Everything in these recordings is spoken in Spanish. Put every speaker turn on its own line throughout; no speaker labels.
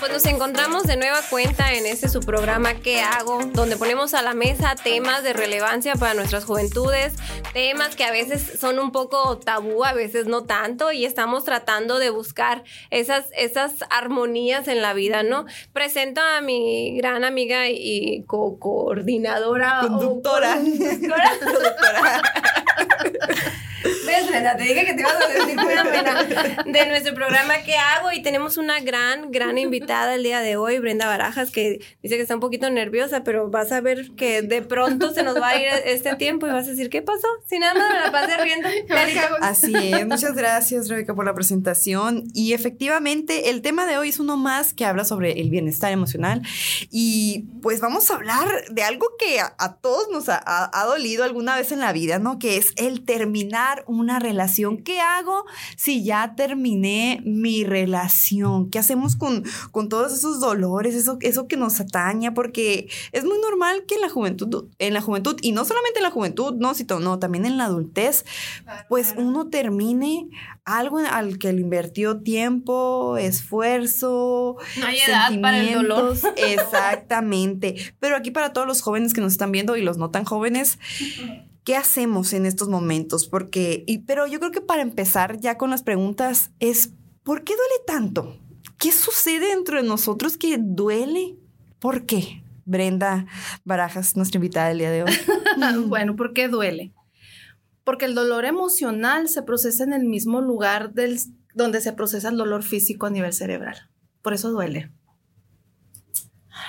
pues nos encontramos de nueva cuenta en este su programa ¿Qué hago? Donde ponemos a la mesa temas de relevancia para nuestras juventudes, temas que a veces son un poco tabú, a veces no tanto, y estamos tratando de buscar esas, esas armonías en la vida, ¿no? Presento a mi gran amiga y co-coordinadora.
Conductora.
Conductora. Te dije que te ibas a decir una pena de nuestro programa ¿Qué hago? Y tenemos una gran, gran invitada el día de hoy, Brenda Barajas, que dice que está un poquito nerviosa, pero vas a ver que de pronto se nos va a ir este tiempo y vas a decir, ¿qué pasó? Si nada más me la pasé riendo.
Así es. Muchas gracias, Rebeca, por la presentación. Y efectivamente, el tema de hoy es uno más que habla sobre el bienestar emocional. Y pues vamos a hablar de algo que a, a todos nos ha, ha, ha dolido alguna vez en la vida, ¿no? Que es el terminar una relación. ¿Qué hago si ya terminé mi relación? ¿Qué hacemos con, con todos esos dolores, eso, eso que nos ataña? Porque es muy normal que en la juventud, en la juventud, y no solamente en la juventud, no, sino, no, también en la adultez, pues uno termine algo al que le invirtió tiempo, esfuerzo.
No hay edad para el dolor.
Exactamente. Pero aquí para todos los jóvenes que nos están viendo y los no tan jóvenes, ¿qué hacemos en estos momentos? Porque, y, pero yo creo que para empezar ya con las preguntas es, ¿por qué duele tanto? ¿Qué sucede dentro de nosotros que duele? ¿Por qué? Brenda Barajas, nuestra invitada del día de hoy.
bueno, ¿por qué duele? Porque el dolor emocional se procesa en el mismo lugar del, donde se procesa el dolor físico a nivel cerebral. Por eso duele.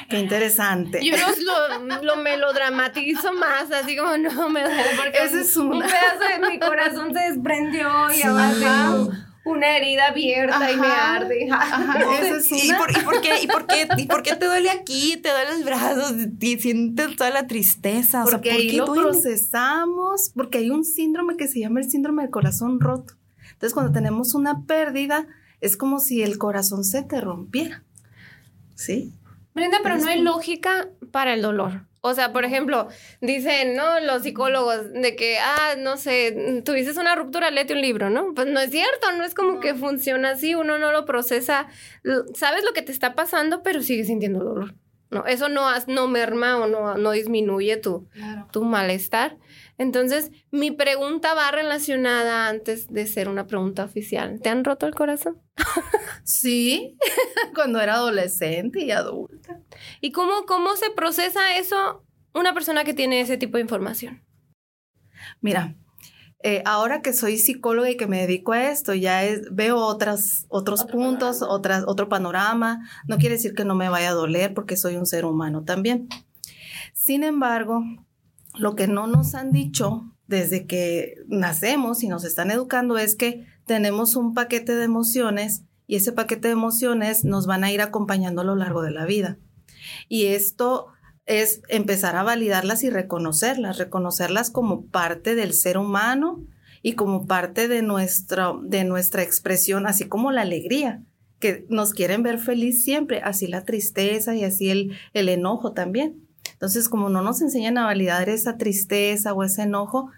Qué interesante.
Yo lo, lo, melodramatizo más, así como no me duele porque
Ese es una.
un pedazo de mi corazón se desprendió y
Sí.
ahora tengo una herida abierta y me
Ajá.
arde.
Ajá, esa es
¿Y
una.
por, y por qué, y, por qué, ¿Y por qué te duele aquí? Te duele los brazos y sientes toda la tristeza. O sea,
Porque
¿por qué
lo
duele?
procesamos, porque hay un síndrome que se llama el síndrome del corazón roto. Entonces, cuando tenemos una pérdida, es como si el corazón se te rompiera. ¿Sí?
Brenda, pero no hay lógica para el dolor. O sea, por ejemplo, dicen, ¿no? Los psicólogos de que, ah, no sé, tuviste una ruptura, léete un libro, ¿no? Pues no es cierto, no es como que funciona así, uno no lo procesa, sabes lo que te está pasando, pero sigues sintiendo dolor. No, eso no, no merma o no, no disminuye tu, tu malestar. Entonces, mi pregunta va relacionada antes de ser una pregunta oficial. ¿Te han roto el corazón?
Sí, cuando era adolescente y adulta.
¿Y cómo, cómo se procesa eso una persona que tiene ese tipo de información?
Mira, eh, ahora que soy psicóloga y que me dedico a esto, ya es- veo otras, otros
Otro
puntos, otras, otro panorama. No quiere decir que no me vaya a doler porque soy un ser humano también. Sin embargo, lo que no nos han dicho desde que nacemos y nos están educando es que tenemos un paquete de emociones y ese paquete de emociones nos van a ir acompañando a lo largo de la vida. Y esto es empezar a validarlas y reconocerlas, reconocerlas como parte del ser humano y como parte de, nuestra de nuestra expresión, así como la alegría, que nos quieren ver feliz siempre, así la tristeza y así el, el enojo también. Entonces, como no nos enseñan a validar esa tristeza o ese enojo,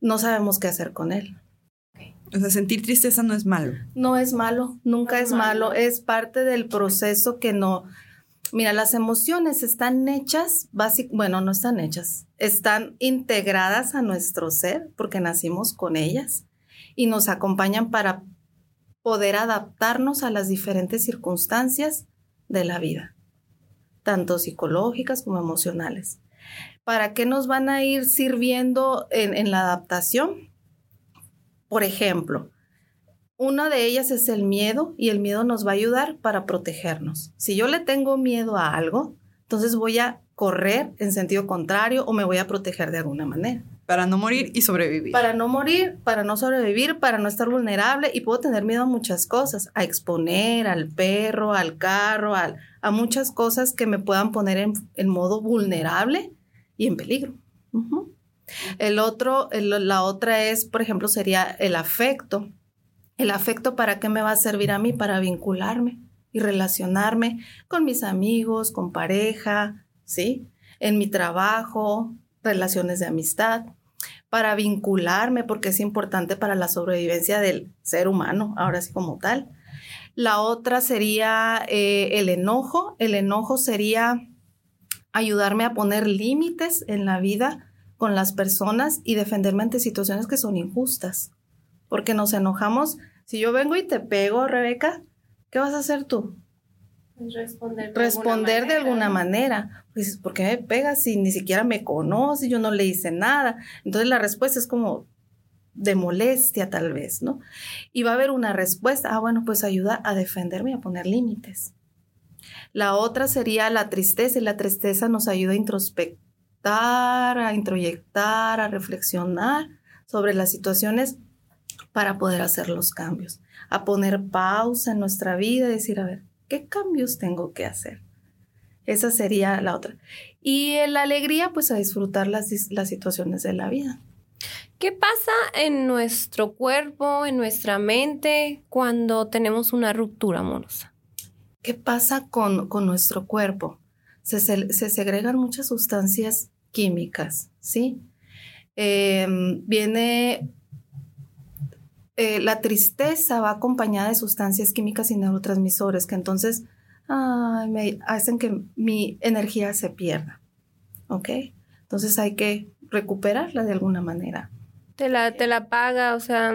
no sabemos qué hacer con él.
O sea, sentir tristeza no es malo.
No es malo, nunca
No
es
es malo.
malo, es parte del proceso que no... Mira, las emociones están hechas, básic, bueno, no están hechas, están integradas a nuestro ser porque nacimos con ellas y nos acompañan para poder adaptarnos a las diferentes circunstancias de la vida, tanto psicológicas como emocionales. ¿Para qué nos van a ir sirviendo en, en la adaptación? Por ejemplo, una de ellas es el miedo y el miedo nos va a ayudar para protegernos. Si yo le tengo miedo a algo, entonces voy a correr en sentido contrario o me voy a proteger de alguna manera.
Para no morir y sobrevivir.
Para no morir, para no sobrevivir, para no estar vulnerable y puedo tener miedo a muchas cosas, a exponer al perro, al carro, al- a muchas cosas que me puedan poner en, en modo vulnerable y en peligro. El otro, el- la otra es, por ejemplo, sería el afecto. El afecto para qué me va a servir a mí para vincularme y relacionarme con mis amigos, con pareja, ¿sí? En mi trabajo, relaciones de amistad, para vincularme porque es importante para la sobrevivencia del ser humano, ahora sí como tal. La otra sería eh, el enojo. El enojo sería ayudarme a poner límites en la vida con las personas y defenderme ante situaciones que son injustas. Porque nos enojamos. Si yo vengo y te pego, Rebeca, ¿qué vas a hacer tú?
Responder
de Responder alguna de alguna manera. Pues, ¿por qué me pegas si ni siquiera me conoce? Yo no le hice nada. Entonces la respuesta es como de molestia tal vez, ¿no? Y va a haber una respuesta. Ah, bueno, pues ayuda a defenderme y a poner límites. La otra sería la tristeza y la tristeza nos ayuda a introspectar, a introyectar, a reflexionar sobre las situaciones para poder hacer los cambios, a poner pausa en nuestra vida y decir, a ver, ¿qué cambios tengo que hacer? Esa sería la otra. Y la alegría, pues a disfrutar las, las situaciones de la vida.
¿Qué pasa en nuestro cuerpo, en nuestra mente, cuando tenemos una ruptura amorosa?
¿Qué pasa con, con nuestro cuerpo? Se, se, segregan muchas sustancias químicas, ¿sí? Em, viene eh, la tristeza va acompañada de sustancias químicas y neurotransmisores que entonces me hacen que mi energía se pierda. ¿Ok? Entonces hay que recuperarla de alguna manera.
Te la, te la paga, o sea,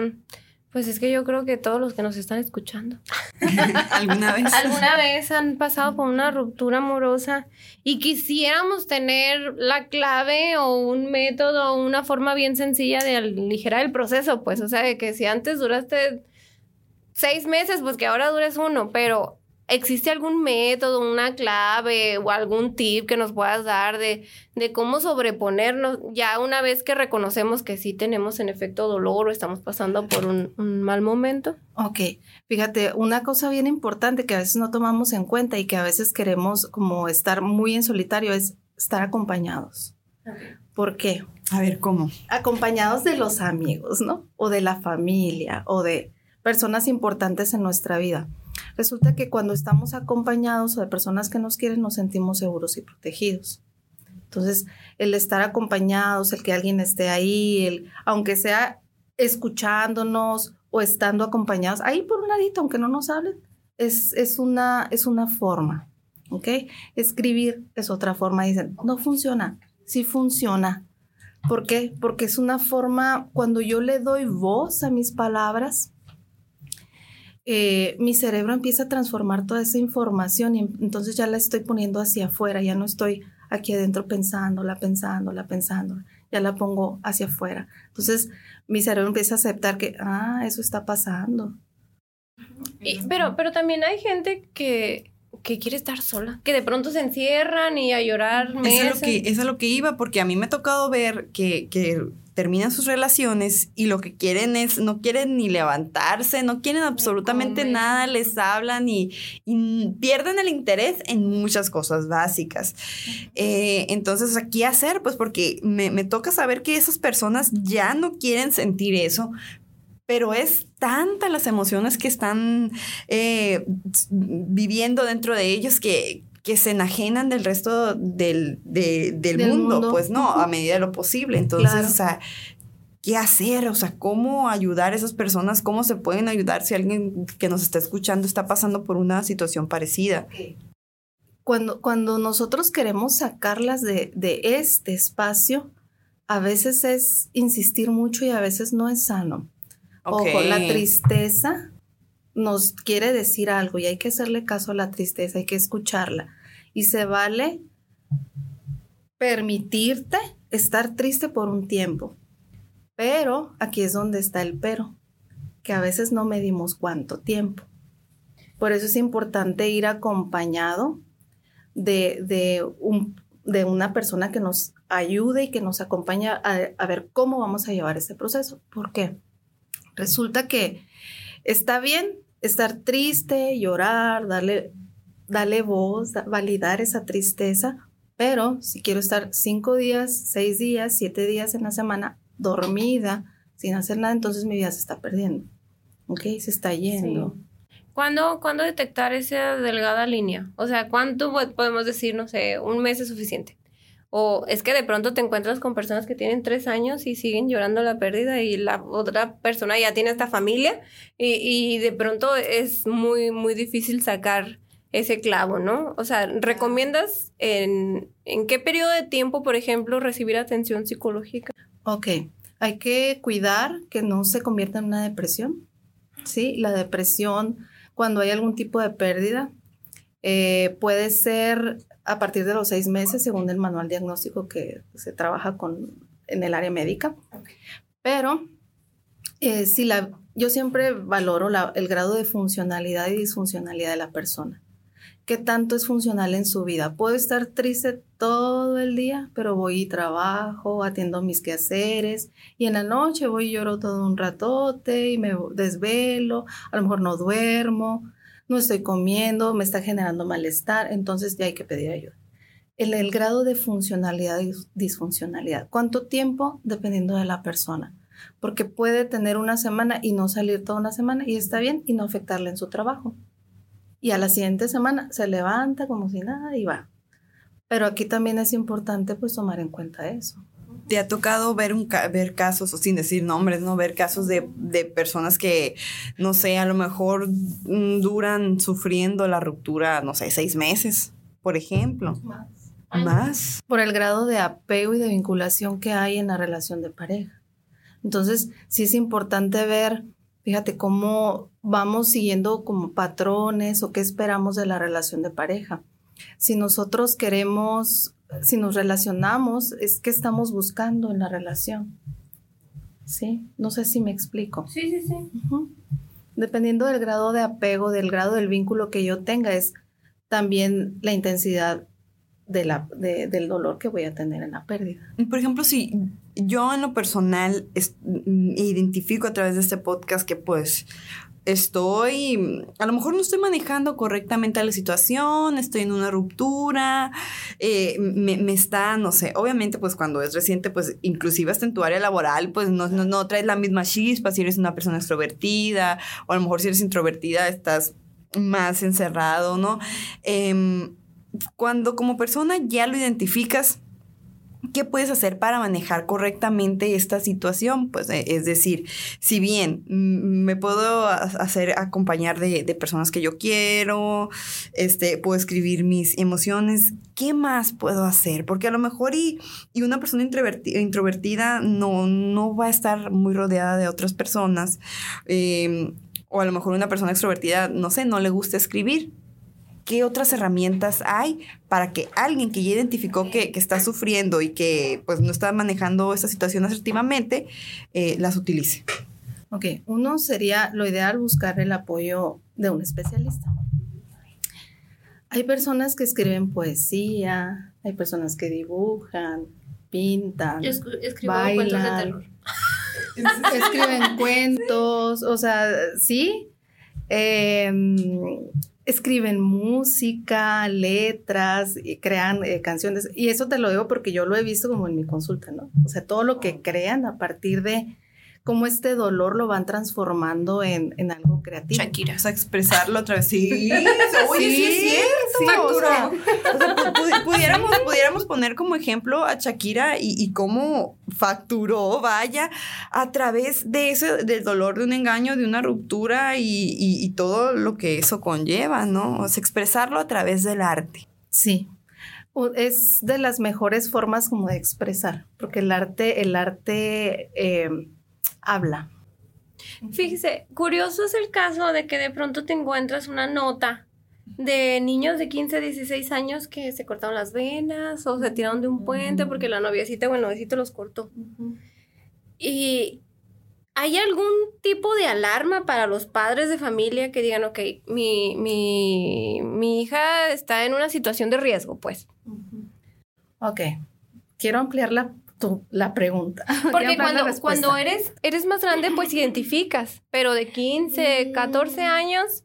pues es que yo creo que todos los que nos están escuchando.
Alguna vez
alguna vez han pasado por una ruptura amorosa y quisiéramos tener la clave o un método o una forma bien sencilla de aligerar el proceso, pues, o sea, de que si antes duraste seis meses, pues que ahora dures uno, pero ¿Existe algún método, una clave o algún tip que nos puedas dar de, de, cómo sobreponernos ya una vez que reconocemos que sí tenemos en efecto dolor o estamos pasando por un, un, mal momento?
Ok, fíjate, una cosa bien importante que a veces no tomamos en cuenta y que a veces queremos como estar muy en solitario es estar acompañados. ¿Por qué?
A ver, ¿cómo?
Acompañados de los amigos, ¿no? O de la familia o de personas importantes en nuestra vida. Resulta que cuando estamos acompañados o de personas que nos quieren, nos sentimos seguros y protegidos. Entonces, el estar acompañados, el que alguien esté ahí, el, aunque sea escuchándonos o estando acompañados, ahí por un ladito, aunque no nos hablen, es, es, una, es una forma, ¿ok? Escribir es otra forma. Dicen, no funciona, sí funciona. ¿Por qué? Porque es una forma, cuando yo le doy voz a mis palabras, eh, mi cerebro empieza a transformar toda esa información y entonces ya la estoy poniendo hacia afuera, ya no estoy aquí adentro pensándola, pensándola, pensándola, ya la pongo hacia afuera. Entonces mi cerebro empieza a aceptar que, ah, eso está pasando.
pero, pero también hay gente que, que quiere estar sola, que de pronto se encierran y a llorar.
Eso es, lo que, eso es lo que iba, porque a mí me ha tocado ver que, que terminan sus relaciones y lo que quieren es, no quieren ni levantarse, no quieren absolutamente nada, les hablan y, pierden el interés en muchas cosas básicas. Eh, entonces, ¿qué hacer? Pues porque me, toca saber que esas personas ya no quieren sentir eso, pero es tanta las emociones que están eh, viviendo dentro de ellos que, que se enajenan del resto del, del, mundo, pues no, a medida de lo posible. Entonces, o sea, ¿qué hacer? O sea, ¿cómo ayudar a esas personas? ¿Cómo se pueden ayudar si alguien que nos está escuchando está pasando por una situación parecida?
Cuando, cuando nosotros queremos sacarlas de, de este espacio, a veces es insistir mucho y a veces no es sano. Ojo, la tristeza nos quiere decir algo y hay que hacerle caso a la tristeza, hay que escucharla. Y se vale permitirte estar triste por un tiempo. Pero aquí es donde está el pero, que a veces no medimos cuánto tiempo. Por eso es importante ir acompañado de, de, un, de una persona que nos ayude y que nos acompañe a, a ver cómo vamos a llevar ese proceso. ¿Por qué? Resulta que Está bien estar triste, llorar, darle, darle voz, validar esa tristeza, pero si quiero estar cinco días, seis días, siete días en la semana dormida, sin hacer nada, entonces mi vida se está perdiendo. ¿Ok? Se está yendo.
¿Cuándo, ¿Cuándo detectar esa delgada línea? O sea, ¿cuánto podemos decir, no sé, un mes es suficiente? O es que de pronto te encuentras con personas que tienen tres años y siguen llorando la pérdida y la otra persona ya tiene esta familia y, y de pronto es muy, muy difícil sacar ese clavo, ¿no? O sea, ¿recomiendas en, en qué periodo de tiempo, por ejemplo, recibir atención psicológica?
Ok, hay que cuidar que no se convierta en una depresión, ¿sí? La depresión, cuando hay algún tipo de pérdida, eh, puede ser a partir de los seis meses, según el manual diagnóstico que se trabaja con, en el área médica. Pero eh, si la, yo siempre valoro la, el grado de funcionalidad y disfuncionalidad de la persona. ¿Qué tanto es funcional en su vida? Puedo estar triste todo el día, pero voy y trabajo, atiendo mis quehaceres y en la noche voy y lloro todo un ratote y me desvelo, a lo mejor no duermo, no estoy comiendo, me está generando malestar, entonces ya hay que pedir ayuda. El, el grado de funcionalidad y disfuncionalidad. ¿Cuánto tiempo? Dependiendo de la persona. Porque puede tener una semana y no salir toda una semana y está bien y no afectarle en su trabajo y a la siguiente semana se levanta como si nada y va. Pero aquí también es importante pues tomar en cuenta eso.
¿Te ha tocado ver, un, ver casos, o sin decir nombres, ¿no? Ver casos de, de personas que, no sé, a lo mejor mm, duran sufriendo la ruptura, no sé, seis meses, por ejemplo. Más. Más.
Por el grado de apego y de vinculación que hay en la relación de pareja. Entonces, sí es importante ver Fíjate cómo vamos siguiendo como patrones o qué esperamos de la relación de pareja. Si nosotros queremos, si nos relacionamos, es que estamos buscando en la relación. ¿Sí? No sé si me explico.
Sí, sí, sí.
Dependiendo del grado de apego, del grado del vínculo que yo tenga, es también la intensidad de la, del dolor que voy a tener en la pérdida.
Por ejemplo, si yo en lo personal mm, identifico a través de este podcast que pues estoy, a lo mejor no estoy manejando correctamente la situación, estoy en una ruptura, eh, me, está, no sé, obviamente pues cuando es reciente, pues inclusive hasta en tu área laboral, pues no, no, traes la misma chispa si eres una persona extrovertida, o a lo mejor si eres introvertida estás más encerrado, ¿no? Eh, cuando como persona ya lo identificas, ¿qué puedes hacer para manejar correctamente esta situación? Pues eh, es decir, si bien me puedo hacer acompañar de, personas que yo quiero, este, puedo escribir mis emociones, ¿qué más puedo hacer? Porque a lo mejor y, y una persona introvertida, no, no va a estar muy rodeada de otras personas. Em, o a lo mejor una persona extrovertida, no sé, no le gusta escribir qué otras herramientas hay para que alguien que ya identificó que, está sufriendo y que pues no está manejando esta situación asertivamente, eh, las utilice.
Ok, uno sería lo ideal buscar el apoyo de un especialista. Hay personas que escriben poesía, hay personas que dibujan, pintan, bailan, escriben cuentos, o sea, sí. Eh, escriben música, letras, y crean eh, canciones. Y eso te lo digo porque yo lo he visto como en mi consulta, ¿no? O sea, todo lo que crean a partir de cómo este dolor lo van transformando en, en algo creativo.
Shakira. O sea, expresarlo otra vez. Sí, oye, sí, sí, sí, o sea, pudiéramos, pudiéramos poner como ejemplo a Shakira y, y, cómo facturó, vaya, a través de ese, del dolor de un engaño, de una ruptura y, y, y todo lo que eso conlleva, ¿no? O sea, expresarlo a través del arte.
Sí, es de las mejores formas como de expresar, porque el arte, el arte eh, habla.
Fíjese, curioso es el caso de que de pronto te encuentras una nota de niños de 15, 16 años que se cortaron las venas o se tiraron de un puente porque la noviecita o el noviecito los cortó. Y ¿hay algún tipo de alarma para los padres de familia que digan, ok, mi, mi, mi hija está en una situación de riesgo, pues?
Ok, quiero ampliar la la pregunta.
Porque cuando, cuando eres, eres más grande, pues identificas, pero de 15, 14 años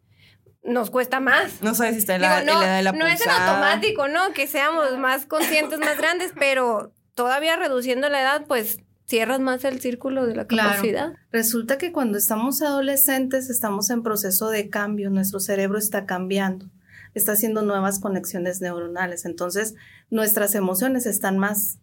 nos cuesta más.
No sabes si está en la, no, edad de la
No es en automático, ¿no? Que seamos más conscientes, más grandes, pero todavía reduciendo la edad, pues cierras más el círculo de la capacidad.
Resulta que cuando estamos adolescentes estamos en proceso de cambio, nuestro cerebro está cambiando está haciendo nuevas conexiones neuronales. Entonces, nuestras emociones están más,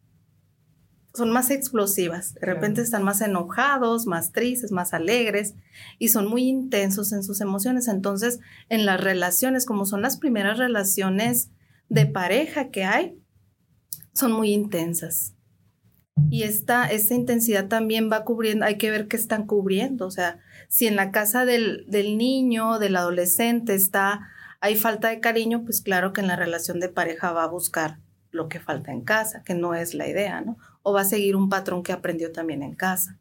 son más explosivas. De repente están más enojados, más tristes, más alegres y son muy intensos en sus emociones. Entonces, en las relaciones, como son las primeras relaciones de pareja que hay, son muy intensas. Y esta, esta intensidad también va cubriendo, hay que ver qué están cubriendo. O sea, si en la casa del, del niño, del adolescente, está, hay falta de cariño, pues claro que en la relación de pareja va a buscar lo que falta en casa, que no es la idea, ¿no? O va a seguir un patrón que aprendió también en casa.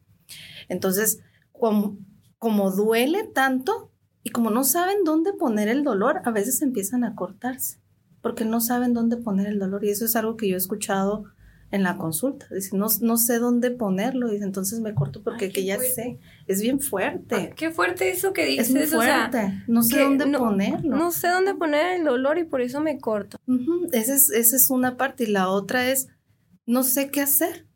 Entonces, como, como duele tanto y como no saben dónde poner el dolor, a veces empiezan a cortarse, porque no saben dónde poner el dolor. Y eso es algo que yo he escuchado en la consulta. Dice, no, no sé dónde ponerlo. Dice, entonces me corto porque que ya sé. Es bien fuerte.
Qué fuerte eso que dices.
Es muy fuerte. no sé dónde ponerlo.
No sé dónde poner el dolor y por eso me corto.
esa, es, esa es una parte. Y la otra es, no sé qué hacer.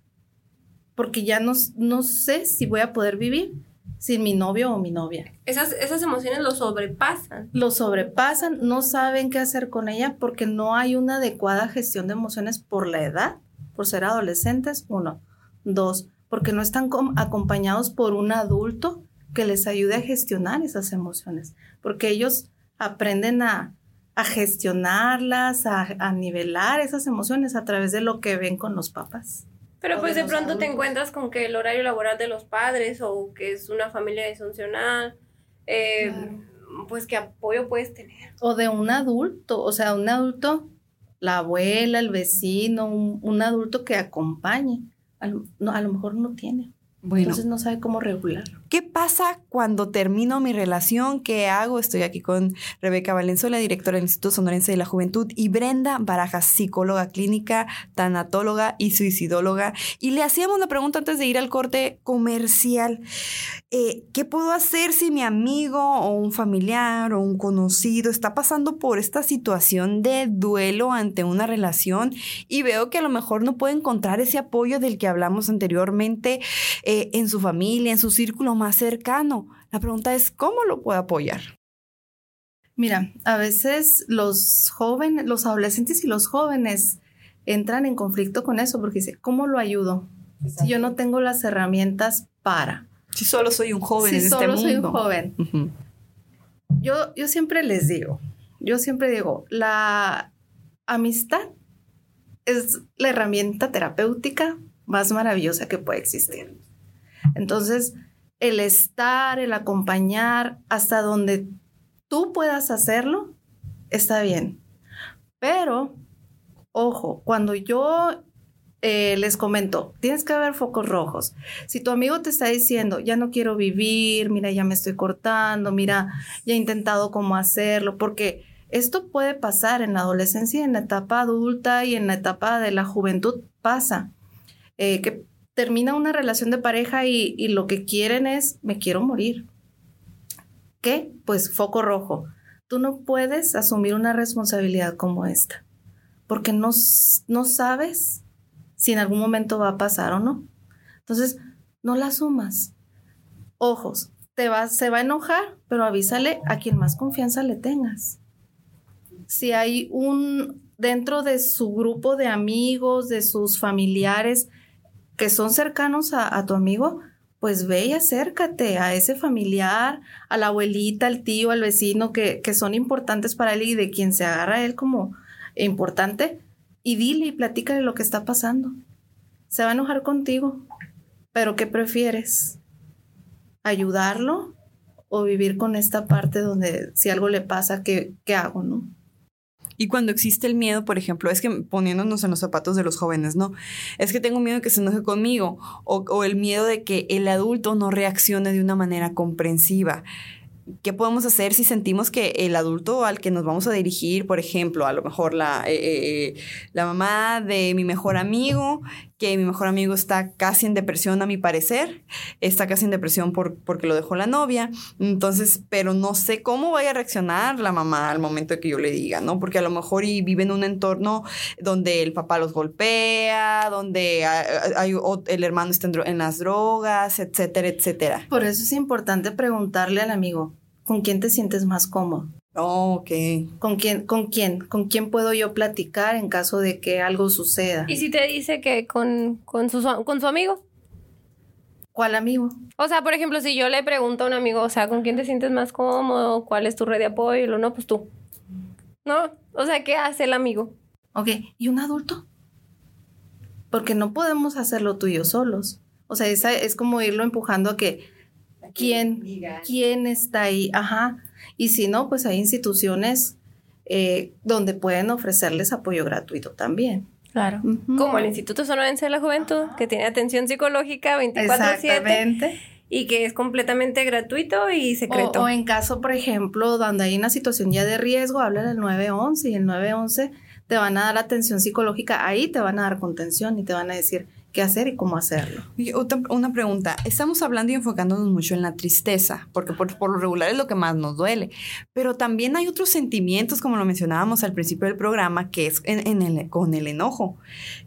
Porque ya no, no sé si voy a poder vivir sin mi novio o mi novia.
Esas, esas emociones lo sobrepasan.
Lo sobrepasan, no saben qué hacer con ella porque no hay una adecuada gestión de emociones por la edad por ser adolescentes, uno. Dos, porque no están acompañados por un adulto que les ayude a gestionar esas emociones, porque ellos aprenden a, gestionarlas, a, nivelar esas emociones a través de lo que ven con los papás.
Pero pues de, pronto te encuentras con que el horario laboral de los padres o que es una familia disfuncional, eh, pues qué apoyo puedes tener.
O de un adulto, o sea, un adulto la abuela, el vecino, un, adulto que acompañe. A lo, a lo mejor no tiene. Entonces no sabe cómo regular.
¿Qué pasa cuando termino mi relación? ¿Qué hago? Estoy aquí con Rebeca Valenzuela, directora del Instituto Sonorense de la Juventud, y Brenda Barajas, psicóloga clínica, tanatóloga y suicidóloga. Y le hacíamos la pregunta antes de ir al corte comercial. Eh, ¿Qué puedo hacer si mi amigo o un familiar o un conocido está pasando por esta situación de duelo ante una relación y veo que a lo mejor no puede encontrar ese apoyo del que hablamos anteriormente eh, en su familia, en su círculo más cercano. La pregunta es, ¿cómo lo puedo apoyar?
Mira, a veces los jóvenes, los adolescentes y los jóvenes entran en conflicto con eso porque dice, ¿cómo lo ayudo? Si yo no tengo las herramientas para.
Si solo soy un joven en este mundo.
solo soy un joven. yo, yo siempre les digo, yo siempre digo, la amistad es la herramienta terapéutica más maravillosa que puede existir. Entonces, el estar, el acompañar hasta donde tú puedas hacerlo, está bien. Pero, ojo, cuando yo eh, les comento, tienes que haber focos rojos. Si tu amigo te está diciendo, ya no quiero vivir, mira, ya me estoy cortando, mira, ya he intentado cómo hacerlo, porque esto puede pasar en la adolescencia, en la etapa adulta y en la etapa de la juventud pasa. Eh, termina una relación de pareja y, lo que quieren es, me quiero morir. ¿Qué? Pues foco rojo. Tú no puedes asumir una responsabilidad como esta, porque no, no sabes si en algún momento va a pasar o no. Entonces, no la asumas. Ojos, te va, se va a enojar, pero avísale a quien más confianza le tengas. Si hay un, dentro de su grupo de amigos, de sus familiares, que son cercanos a, tu amigo, pues ve y acércate a ese familiar, a la abuelita, al tío, al vecino que, que son importantes para él y de quien se agarra él como importante y dile y platícale lo que está pasando. Se va a enojar contigo, pero ¿qué prefieres? ¿Ayudarlo o vivir con esta parte donde si algo le pasa, ¿qué, qué hago, no?
Y cuando existe el miedo, por ejemplo, es que poniéndonos en los zapatos de los jóvenes, ¿no? Es que tengo miedo que se enoje conmigo o, el miedo de que el adulto no reaccione de una manera comprensiva. ¿Qué podemos hacer si sentimos que el adulto al que nos vamos a dirigir, por ejemplo, a lo mejor la, eh, eh, la mamá de mi mejor amigo, que mi mejor amigo está casi en depresión a mi parecer, está casi en depresión por, porque lo dejó la novia, entonces, pero no sé cómo vaya a reaccionar la mamá al momento de que yo le diga, ¿no? Porque a lo mejor y vive en un entorno donde el papá los golpea, donde hay, el hermano está en las drogas, etcétera, etcétera.
Por eso es importante preguntarle al amigo, ¿con quién te sientes más cómodo?
Oh, ok.
¿Con quién, ¿Con quién? ¿Con quién puedo yo platicar en caso de que algo suceda?
¿Y si te dice que con, con, su, con su amigo?
¿Cuál amigo?
O sea, por ejemplo, si yo le pregunto a un amigo, o sea, ¿con quién te sientes más cómodo? ¿Cuál es tu red de apoyo? Y lo no, pues tú. ¿No? O sea, ¿qué hace el amigo?
Ok, ¿y un adulto? Porque no podemos hacerlo tú y yo solos. O sea, esa es como irlo empujando a que quién, quién está ahí, ajá. Y si no, pues hay instituciones eh, donde pueden ofrecerles apoyo gratuito también.
Claro. Como el Instituto Sonorense de la Juventud, que tiene atención psicológica 24/7
Exactamente.
y que es completamente gratuito y secreto.
O, o en caso, por ejemplo, donde hay una situación ya de riesgo, habla del 911 y el 911 te van a dar atención psicológica, ahí te van a dar contención y te van a decir qué hacer y cómo hacerlo.
Una pregunta. Estamos hablando y enfocándonos mucho en la tristeza, porque por, por lo regular es lo que más nos duele. Pero también hay otros sentimientos, como lo mencionábamos al principio del programa, que es con el enojo.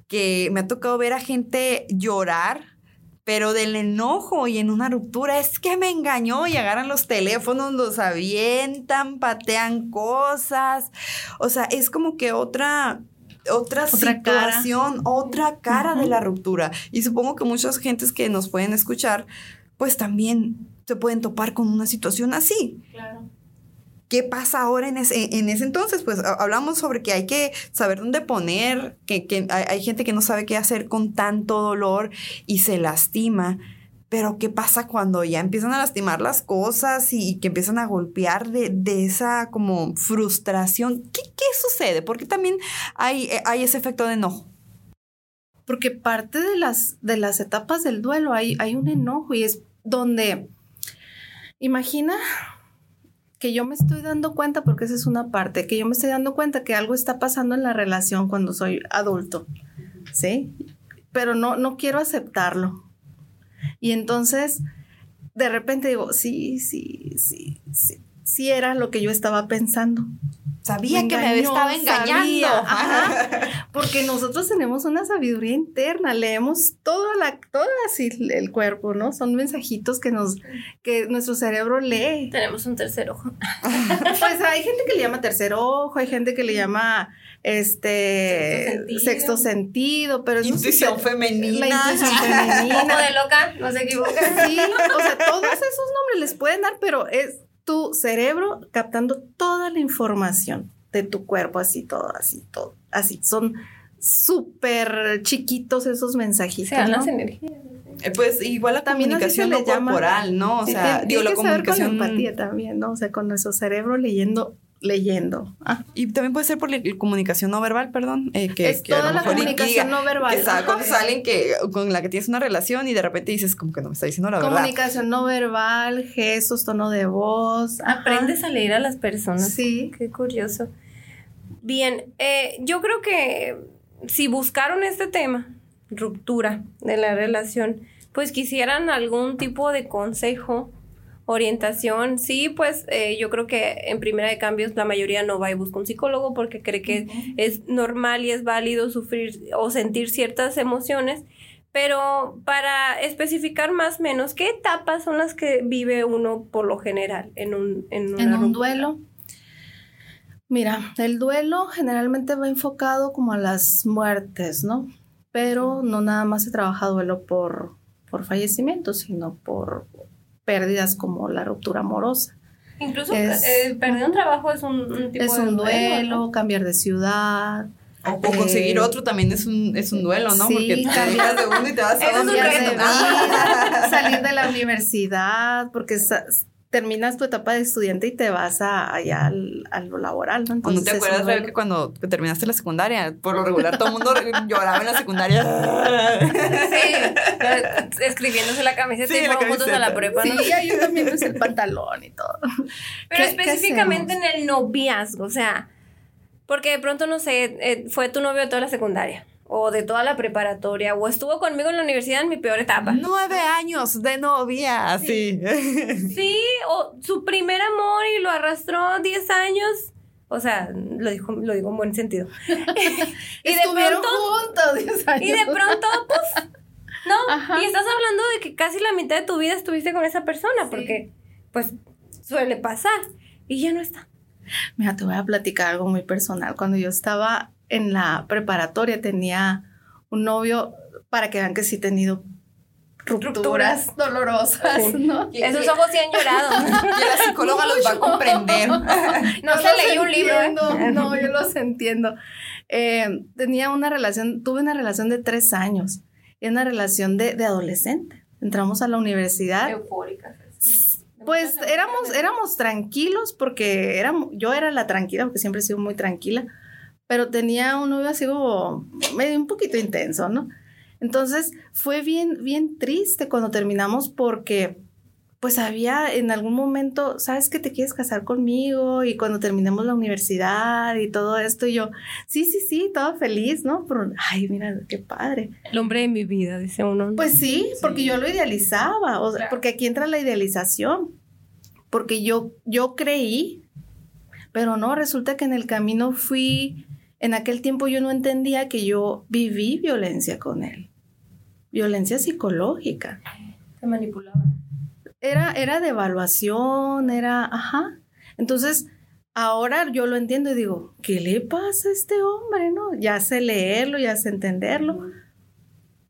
Que me ha tocado ver a gente llorar, pero del enojo y en una ruptura. Es que me engañó y agarran los teléfonos, los avientan, patean cosas. O sea, es como que otra otra,
Otra cara.
situación, otra cara de la ruptura. Y supongo que muchas gentes que nos pueden escuchar, pues también se pueden topar con una situación así.
Claro.
¿Qué pasa ahora en ese, en ese entonces? Pues ha- hablamos sobre que hay que saber dónde poner, que, que hay, hay gente que no sabe qué hacer con tanto dolor y se lastima. Pero ¿qué pasa cuando ya empiezan a lastimar las cosas y, que empiezan a golpear de, de esa como frustración? ¿Qué, qué sucede? Porque también hay, eh, hay ese efecto de enojo.
Porque parte de las, de las etapas del duelo hay, hay un enojo y es donde, imagina que yo me estoy dando cuenta, porque esa es una parte, que yo me estoy dando cuenta que algo está pasando en la relación cuando soy adulto, ¿sí? Pero no, no quiero aceptarlo. Y entonces, de repente digo, sí, sí, sí, sí, sí era lo que yo estaba pensando.
Sabía
Me
que me estaba engañando.
ajá. Porque nosotros tenemos una sabiduría interna, leemos toda la, todo así el cuerpo, ¿no? Son mensajitos que nos, que nuestro cerebro lee.
Tenemos un tercer ojo.
Pues hay gente que le llama tercer ojo, hay gente que le llama este
Sexto sentido.
sexto sentido, pero eso es
Intuición femenina.
La intuición femenina.
Ojo de loca, no se equivoca.
Sí, o sea, todos esos nombres les pueden dar, pero es tu cerebro captando toda la información de tu cuerpo, así todo, así todo, así. Son súper chiquitos esos mensajitos.
Se dan
¿no?
las energías.
Eh, Pues igual la
También
comunicación no
llama.
corporal, ¿no? O
Sí,
sea,
tiene-
digo,
tiene
la
que saber con
comunicación.
la empatía también, ¿no? O sea, con nuestro cerebro leyendo, leyendo. Ah,
Y también puede ser por la comunicación no verbal, perdón. eh, que,
es
que a lo
toda la comunicación
diga
no verbal.
Que sabes
Ajá.
cuando salen que con la que tienes una relación y de repente dices como que no me está diciendo la verdad.
Comunicación no verbal, gestos, tono de voz. ajá.
Aprendes a leer a las personas.
Sí.
Qué curioso. Bien, eh, yo creo que si buscaron este tema, ruptura de la relación, pues quisieran algún tipo de consejo, orientación. Sí, pues eh, yo creo que en primera de cambios la mayoría no va y busca un psicólogo porque cree que es normal y es válido sufrir o sentir ciertas emociones. Pero para especificar más o menos, ¿qué etapas son las que vive uno por lo general en un, en
En un duelo. Mira, el duelo generalmente va enfocado como a las muertes, ¿no? Pero no nada más se trabaja duelo por, por fallecimiento, sino por pérdidas como la ruptura amorosa.
Incluso
Es-
eh, perder un trabajo es un, un tipo
Es
de
un duelo, cambiar de ciudad,
O, o conseguir
Eh,
otro también es un, es un duelo, ¿no?
sí,
Porque dejas de uno y te vas a otro.
salir de la universidad, porque terminas tu etapa de estudiante y te vas a, allá al, a lo laboral, ¿no?
¿O no
Entonces,
te acuerdas, que cuando terminaste la secundaria, por lo regular todo el mundo lloraba en la secundaria?
Sí, escribiéndose la camiseta
Sí,
y
la
fueron juntos a la prepa, ¿no?
Sí, yo también me el pantalón y todo.
Pero
¿Qué- qué
específicamente en el noviazgo, o sea, porque de pronto, no sé, eh, fue tu novio de toda la secundaria, o de toda la preparatoria, o estuvo conmigo en la universidad en mi peor etapa.
Nueve años de novia, sí.
Sí, o su primer amor y lo arrastró 10 años. O sea, lo dijo, lo digo en buen sentido. y de
Estuvieron
pronto,
juntos 10 años.
y de pronto, pues, ¿no?
Ajá.
Y estás hablando de que casi la mitad de tu vida estuviste con esa persona,
Sí.
porque, pues, suele pasar. Y ya no está.
Mira, te voy a platicar algo muy personal. Cuando yo estaba en la preparatoria tenía un novio, para que vean que sí he tenido rupturas, dolorosas, ¿no?
Esos ojos sí han llorado.
y la psicóloga los va a comprender.
no se leyó un libro. ¿eh?
No, yo los entiendo. Eh, tenía una relación, tuve una relación de tres años y una relación de, de adolescente. Entramos a la universidad.
Eufórica.
Pues éramos, éramos tranquilos porque éramos, yo era la tranquila, porque siempre he sido muy tranquila, pero tenía un novio así como medio un poquito intenso, ¿no? Entonces fue bien, bien triste cuando terminamos porque pues había en algún momento, ¿sabes que te quieres casar conmigo? Y cuando terminemos la universidad y todo esto, y yo, sí, sí, sí, todo feliz, ¿no? Pero, ay, mira, qué padre.
El hombre de mi vida, dice uno.
Pues sí, porque yo lo idealizaba, o sea, porque aquí entra la idealización, porque yo, yo creí, pero no, resulta que en el camino fui, en aquel tiempo yo no entendía que yo viví violencia con él, violencia psicológica.
Se manipulaba
era, era de evaluación, era, ajá. Entonces, ahora yo lo entiendo y digo, ¿qué le pasa a este hombre? ¿No? Ya sé leerlo, ya sé entenderlo.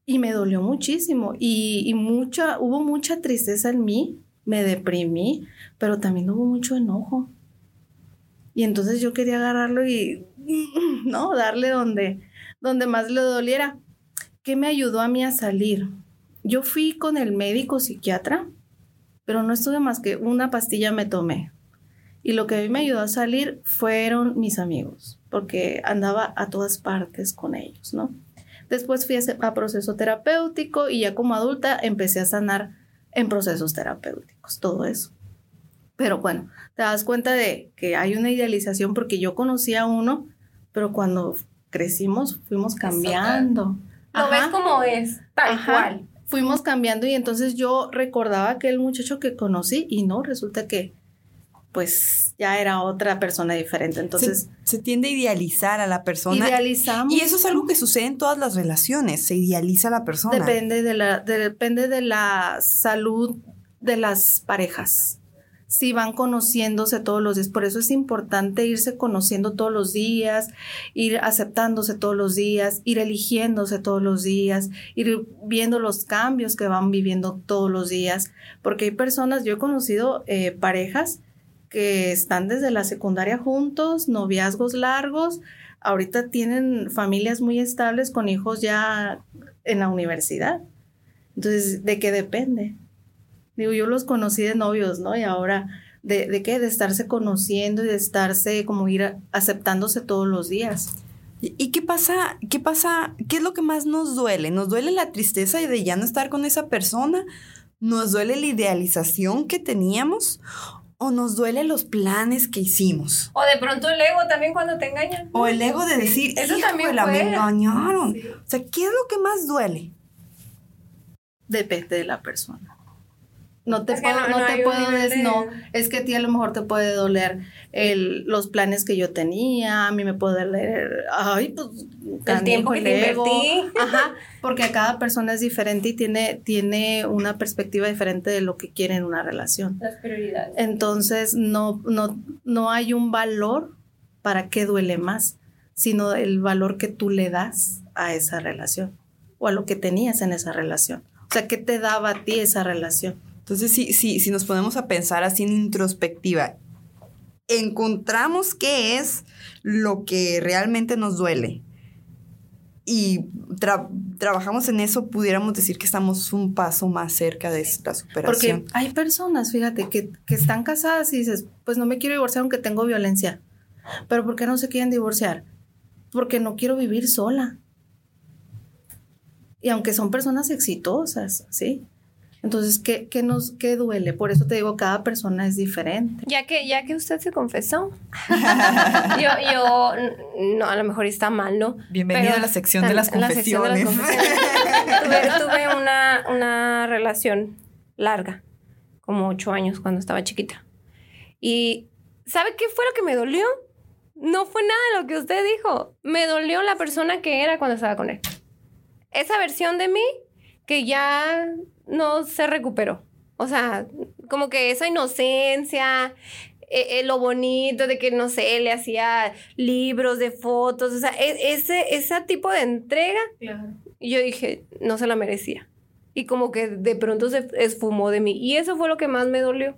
Y me dolió muchísimo. Y, y mucha, hubo mucha tristeza en mí, me deprimí, pero también hubo mucho enojo. Y entonces yo quería agarrarlo y, no, darle donde, donde más le doliera. ¿Qué me ayudó a mí a salir? Yo fui con el médico psiquiatra pero no estuve más que una pastilla me tomé. Y lo que a mí me ayudó a salir fueron mis amigos, porque andaba a todas partes con ellos, ¿no? Después fui a, proceso terapéutico y ya como adulta empecé a sanar en procesos terapéuticos, todo eso. Pero bueno, te das cuenta de que hay una idealización porque yo conocía a uno, pero cuando crecimos fuimos cambiando.
Lo ves como es, tal cual
fuimos cambiando y entonces yo recordaba aquel muchacho que conocí y no, resulta que pues ya era otra persona diferente. Entonces
se, tiende a idealizar a la persona.
Idealizamos.
Y eso es algo que sucede en todas las relaciones, se idealiza a la persona.
Depende de la, depende de la salud de las parejas si van conociéndose todos los días. Por eso es importante irse conociendo todos los días, ir aceptándose todos los días, ir eligiéndose todos los días, ir viendo los cambios que van viviendo todos los días. Porque hay personas, yo he conocido eh, parejas que están desde la secundaria juntos, noviazgos largos, ahorita tienen familias muy estables con hijos ya en la universidad. Entonces, ¿de qué depende? Digo, yo los conocí de novios, ¿no? Y ahora, ¿de, de qué? De estarse conociendo y de estarse como ir aceptándose todos los días.
¿Y qué pasa? ¿Qué pasa? ¿Qué es lo que más nos duele? ¿Nos duele la tristeza de ya no estar con esa persona? ¿Nos duele la idealización que teníamos? ¿O nos duele los planes que hicimos?
O de pronto el ego también cuando te engañan.
O el ego de decir, eso también la me engañaron. O sea, ¿qué es lo que más duele?
Depende de la persona. No te puedo, no, te puedo decir, no, es que a ti a lo mejor te puede doler el, los planes que yo tenía, a mí me puede doler, ay, pues,
el tiempo que te invertí.
Ajá, porque a cada persona es diferente y tiene, tiene una perspectiva diferente de lo que quiere en una relación.
Las prioridades.
Entonces, no, no, no hay un valor para qué duele más, sino el valor que tú le das a esa relación o a lo que tenías en esa relación. O sea, ¿qué te daba a ti esa relación?
Entonces, si, si, si nos ponemos a pensar así en introspectiva, encontramos qué es lo que realmente nos duele y trabajamos en eso, pudiéramos decir que estamos un paso más cerca de esta superación.
Porque hay personas, fíjate, que, que están casadas y dices, pues no me quiero divorciar aunque tengo violencia. Pero ¿por qué no se quieren divorciar? Porque no quiero vivir sola. Y aunque son personas exitosas, ¿sí? Entonces, ¿qué, qué nos, qué duele? Por eso te digo, cada persona es diferente.
Ya que, ya que usted se confesó, yo, yo, no, a lo mejor está mal, ¿no?
Bienvenida a la sección de las confesiones.
tuve, una, una relación larga, como ocho años cuando estaba chiquita. Y, ¿sabe qué fue lo que me dolió? No fue nada de lo que usted dijo. Me dolió la persona que era cuando estaba con él. Esa versión de mí que ya no se recuperó. O sea, como que esa inocencia, eh, eh, lo bonito de que, no sé, le hacía libros de fotos, o sea, e- ese, ese tipo de entrega, yo dije, no se la merecía. Y como que de pronto se esfumó de mí. Y eso fue lo que más me dolió.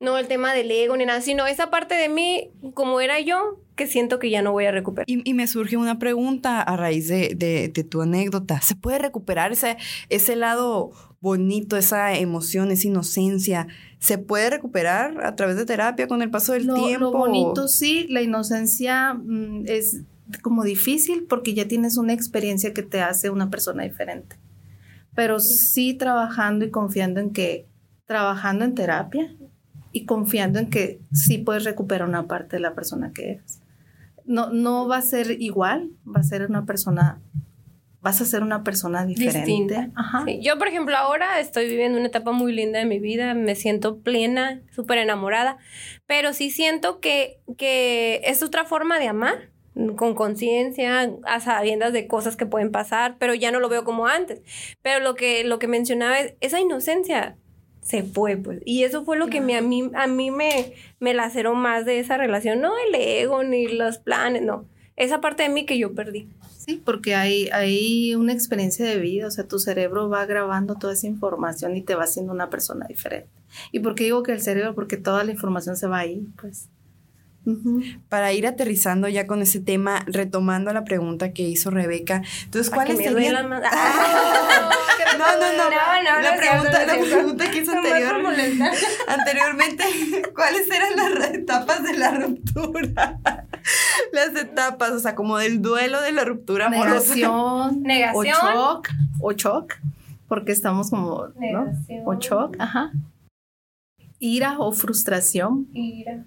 No el tema del ego ni nada, sino esa parte de mí, como era yo, que siento que ya no voy a recuperar.
Y, y me surge una pregunta a raíz de, de- de tu anécdota. ¿Se puede recuperar ese, ese lado bonito, esa emoción, esa inocencia? ¿Se puede recuperar a través de terapia con el paso del
Lo,
tiempo?
lo bonito sí, la inocencia mm, es como difícil porque ya tienes una experiencia que te hace una persona diferente. Pero sí trabajando y confiando en que, trabajando en terapia y confiando en que sí puedes recuperar una parte de la persona que eres. No, no va a ser igual, va a ser una persona, vas a ser una persona diferente.
Distinta.
Ajá.
Sí, Yo, por ejemplo, ahora estoy viviendo una etapa muy linda de mi vida, me siento plena, súper enamorada, pero sí siento que, que es otra forma de amar, con conciencia, a sabiendas de cosas que pueden pasar, pero ya no lo veo como antes. Pero lo que, lo que mencionaba es, esa inocencia se fue, pues. Y eso fue lo que me, a mí, a mí me, me laceró más de esa relación. No el ego ni los planes, no. Esa parte de mí que yo perdí.
Sí, porque hay, hay una experiencia de vida, o sea, tu cerebro va grabando toda esa información y te va haciendo una persona diferente. ¿Y por qué digo que el cerebro? Porque toda la información se va ahí, pues.
Para ir aterrizando ya con ese tema, retomando la pregunta que hizo Rebeca. Entonces,
Para que
¿cuáles
me duela
serían?
más.
No, no, no.
No, no,
la,
es
pregunta,
es
la pregunta que hizo anterior, anteriormente, ¿cuáles eran las etapas de la ruptura? Las etapas, o sea, como del duelo de la ruptura amorosa.
Negación,
Negación.
o shock, o shock, porque estamos como, ¿no?
Negación.
O shock, ajá. Ira o frustración,
Ira.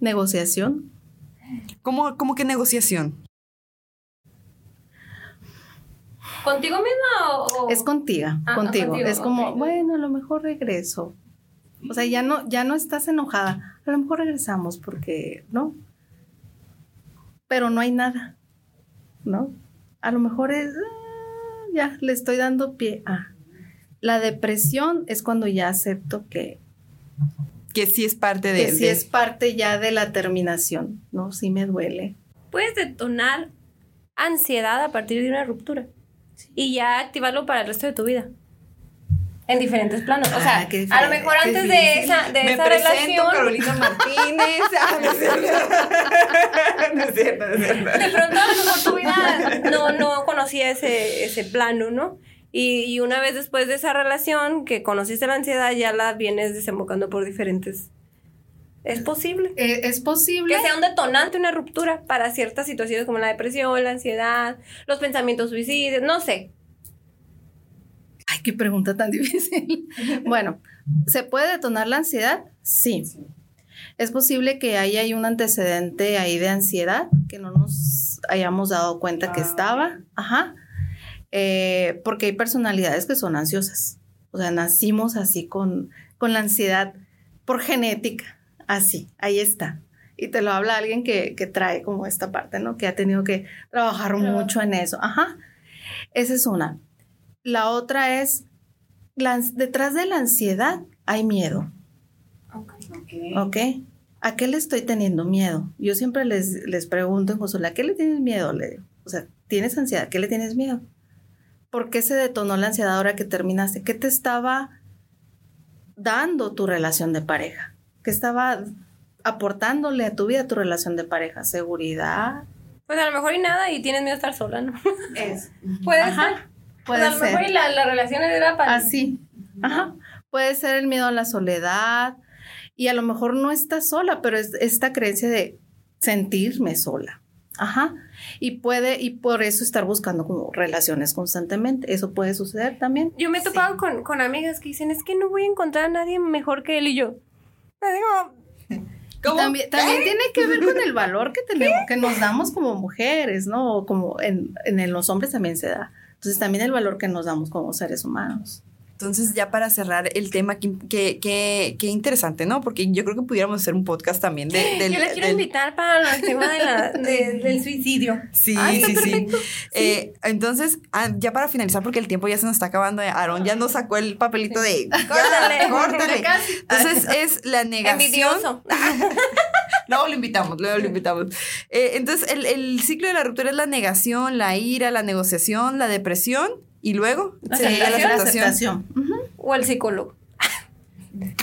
Negociación.
¿Cómo, cómo que negociación?
¿Contigo misma o...?
Es contigo,
Ah,
contigo.
contigo,
Es como, bueno, a lo mejor regreso. O sea, ya no, ya no estás enojada. A lo mejor regresamos porque, ¿no? Pero no hay nada, ¿no? A lo mejor es, ah, ya, le estoy dando pie a. La depresión es cuando ya acepto que,
Que sí es parte de...
que sí
de-
es parte ya de la terminación, ¿no? Sí me duele.
Puedes detonar ansiedad a partir de una ruptura y ya activarlo para el resto de tu vida. En diferentes planos. O sea,
Ah, qué
a lo mejor antes de esa, de
Me
esa
presento,
relación,
Carolina Martínez. Ah, no es cierto. No es cierto, no es cierto.
de pronto a lo mejor tu vida no, no conocía ese, ese plano, ¿no? Y, y una vez después de esa relación que conociste la ansiedad, ya la vienes desembocando por diferentes. Es posible.
Eh, es posible.
Que sea un detonante, una ruptura para ciertas situaciones como la depresión, la ansiedad, los pensamientos suicidios, no sé.
Ay, qué pregunta tan difícil. bueno, ¿se puede detonar la ansiedad? Sí. Es posible que ahí hay un antecedente ahí de ansiedad que no nos hayamos dado cuenta que
Ah,
estaba. Ajá. Eh, porque hay personalidades que son ansiosas. O sea, nacimos así con, con la ansiedad por genética. Así, ahí está. Y te lo habla alguien que, que trae como esta parte, ¿no? Que ha tenido que trabajar
Trabajar.
mucho en eso. Ajá. Esa es una. La otra es, la detrás de la ansiedad hay miedo, ¿ok? ¿A qué le estoy teniendo miedo? Yo siempre les, les pregunto en consulta, ¿a qué le tienes miedo? Le digo, o sea, ¿tienes ansiedad? ¿A qué le tienes miedo? ¿Por qué se detonó la ansiedad ahora que terminaste? ¿Qué te estaba dando tu relación de pareja? ¿Qué estaba aportándole a tu vida tu relación de pareja? ¿Seguridad?
Pues a lo mejor y nada y tienes miedo a estar sola, ¿no?
Es.
Puede
Ajá,
ser.
Puede
Pues a lo
ser.
mejor y la, la relación era para...
Así. Ajá. Puede ser el miedo a la soledad y a lo mejor no estás sola, pero es esta creencia de sentirme sola. Ajá. Y puede, y por eso estar buscando como relaciones constantemente. Eso puede suceder también.
Yo me he topado con, con amigas que dicen, es que no voy a encontrar a nadie mejor que él y yo.
Y También, también tiene que ver con el valor que tenemos, que nos damos como mujeres, ¿no? O como en, en los hombres también se da. Entonces también el valor que nos damos como seres humanos.
Entonces, ya para cerrar el tema, que, que, que, interesante, ¿no? Porque yo creo que pudiéramos hacer un podcast también de,
del... Yo les quiero invitar para el tema de la, del suicidio.
Sí, sí, sí. Eh, entonces, ah, ya para finalizar, porque el tiempo ya se nos está acabando, Aaron ya nos sacó el papelito de... Córtale. Córtale. Entonces, es la negación... Envidioso. luego lo invitamos, luego lo invitamos. Eh, entonces, el, el ciclo de la ruptura es la negación, la ira, la negociación, la depresión y luego
la aceptación.
O el psicólogo.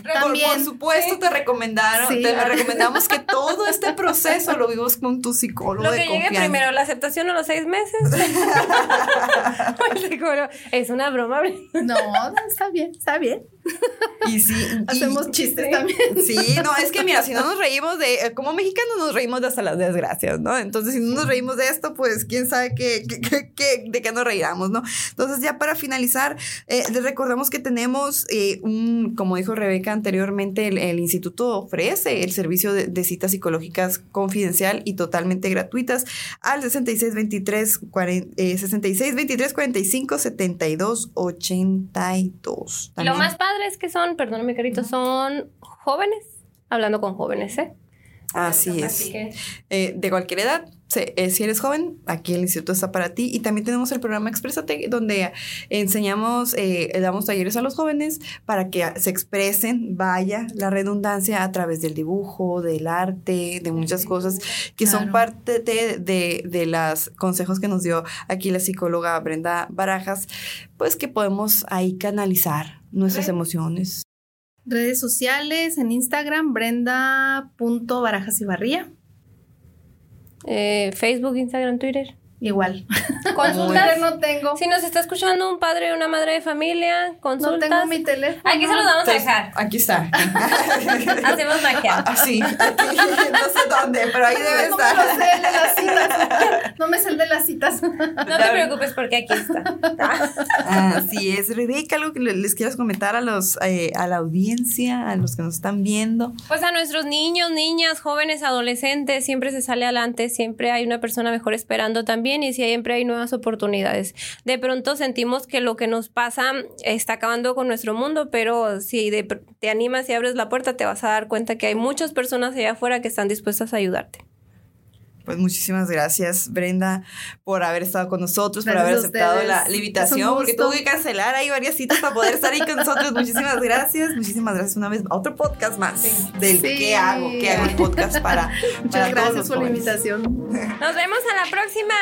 También. Por, supuesto, te recomendaron, te recomendamos que todo este proceso lo vivas con tu psicólogo.
Lo que llegue primero, la aceptación a los seis meses. es una broma.
No, está bien, está bien.
Y sí.
Hacemos chistes también.
Sí, no, es que mira, si no nos reímos de, eh, como mexicanos nos reímos de hasta las desgracias, ¿no? Entonces, si no nos reímos de esto, pues quién sabe qué, qué, de qué nos reiramos, ¿no? Entonces, ya para finalizar, eh, les recordamos que tenemos eh, un, como dijo Rebeca anteriormente, el, instituto ofrece el servicio de, citas psicológicas confidencial y totalmente gratuitas al 6623 6623 45 72 82.
Lo más padre es que son, perdón mi carito, son jóvenes, hablando con jóvenes, ¿eh?
Así es. Eh, de cualquier edad, si eres joven, aquí el instituto está para ti. Y también tenemos el programa Exprésate, donde enseñamos, eh, damos talleres a los jóvenes para que se expresen, vaya la redundancia, a través del dibujo, del arte, de muchas cosas que son parte de, de, de los consejos que nos dio aquí la psicóloga Brenda Barajas, pues que podemos ahí canalizar nuestras emociones.
Redes sociales en Instagram, brenda.barajas
Eh, Facebook, Instagram, Twitter.
Igual.
Consultas.
no tengo.
Si nos está escuchando un padre o una madre de familia, consultas.
No tengo mi teléfono.
Aquí se los vamos a dejar.
Aquí está.
Hacemos magia.
Así. Aquí, no sé dónde, pero ahí debe
no
estar.
No me sé el de las citas. No me sé el de las citas.
No te preocupes porque aquí está.
Así es. Rebeca, algo que les quieras comentar a los eh, a la audiencia, a los que nos están viendo.
Pues a nuestros niños, niñas, jóvenes, adolescentes, siempre se sale adelante, siempre hay una persona mejor esperando también y siempre hay nuevas oportunidades. De pronto sentimos que lo que nos pasa está acabando con nuestro mundo, pero si te animas y abres la puerta te vas a dar cuenta que hay muchas personas allá afuera que están dispuestas a ayudarte.
Pues muchísimas gracias, Brenda, por haber estado con nosotros, por haber aceptado la, invitación, porque tuve que cancelar ahí varias citas para poder estar ahí con nosotros. Muchísimas gracias, muchísimas gracias una vez, otro podcast más del qué hago, qué hago el podcast para.
Muchas gracias por la invitación.
Nos vemos a la próxima.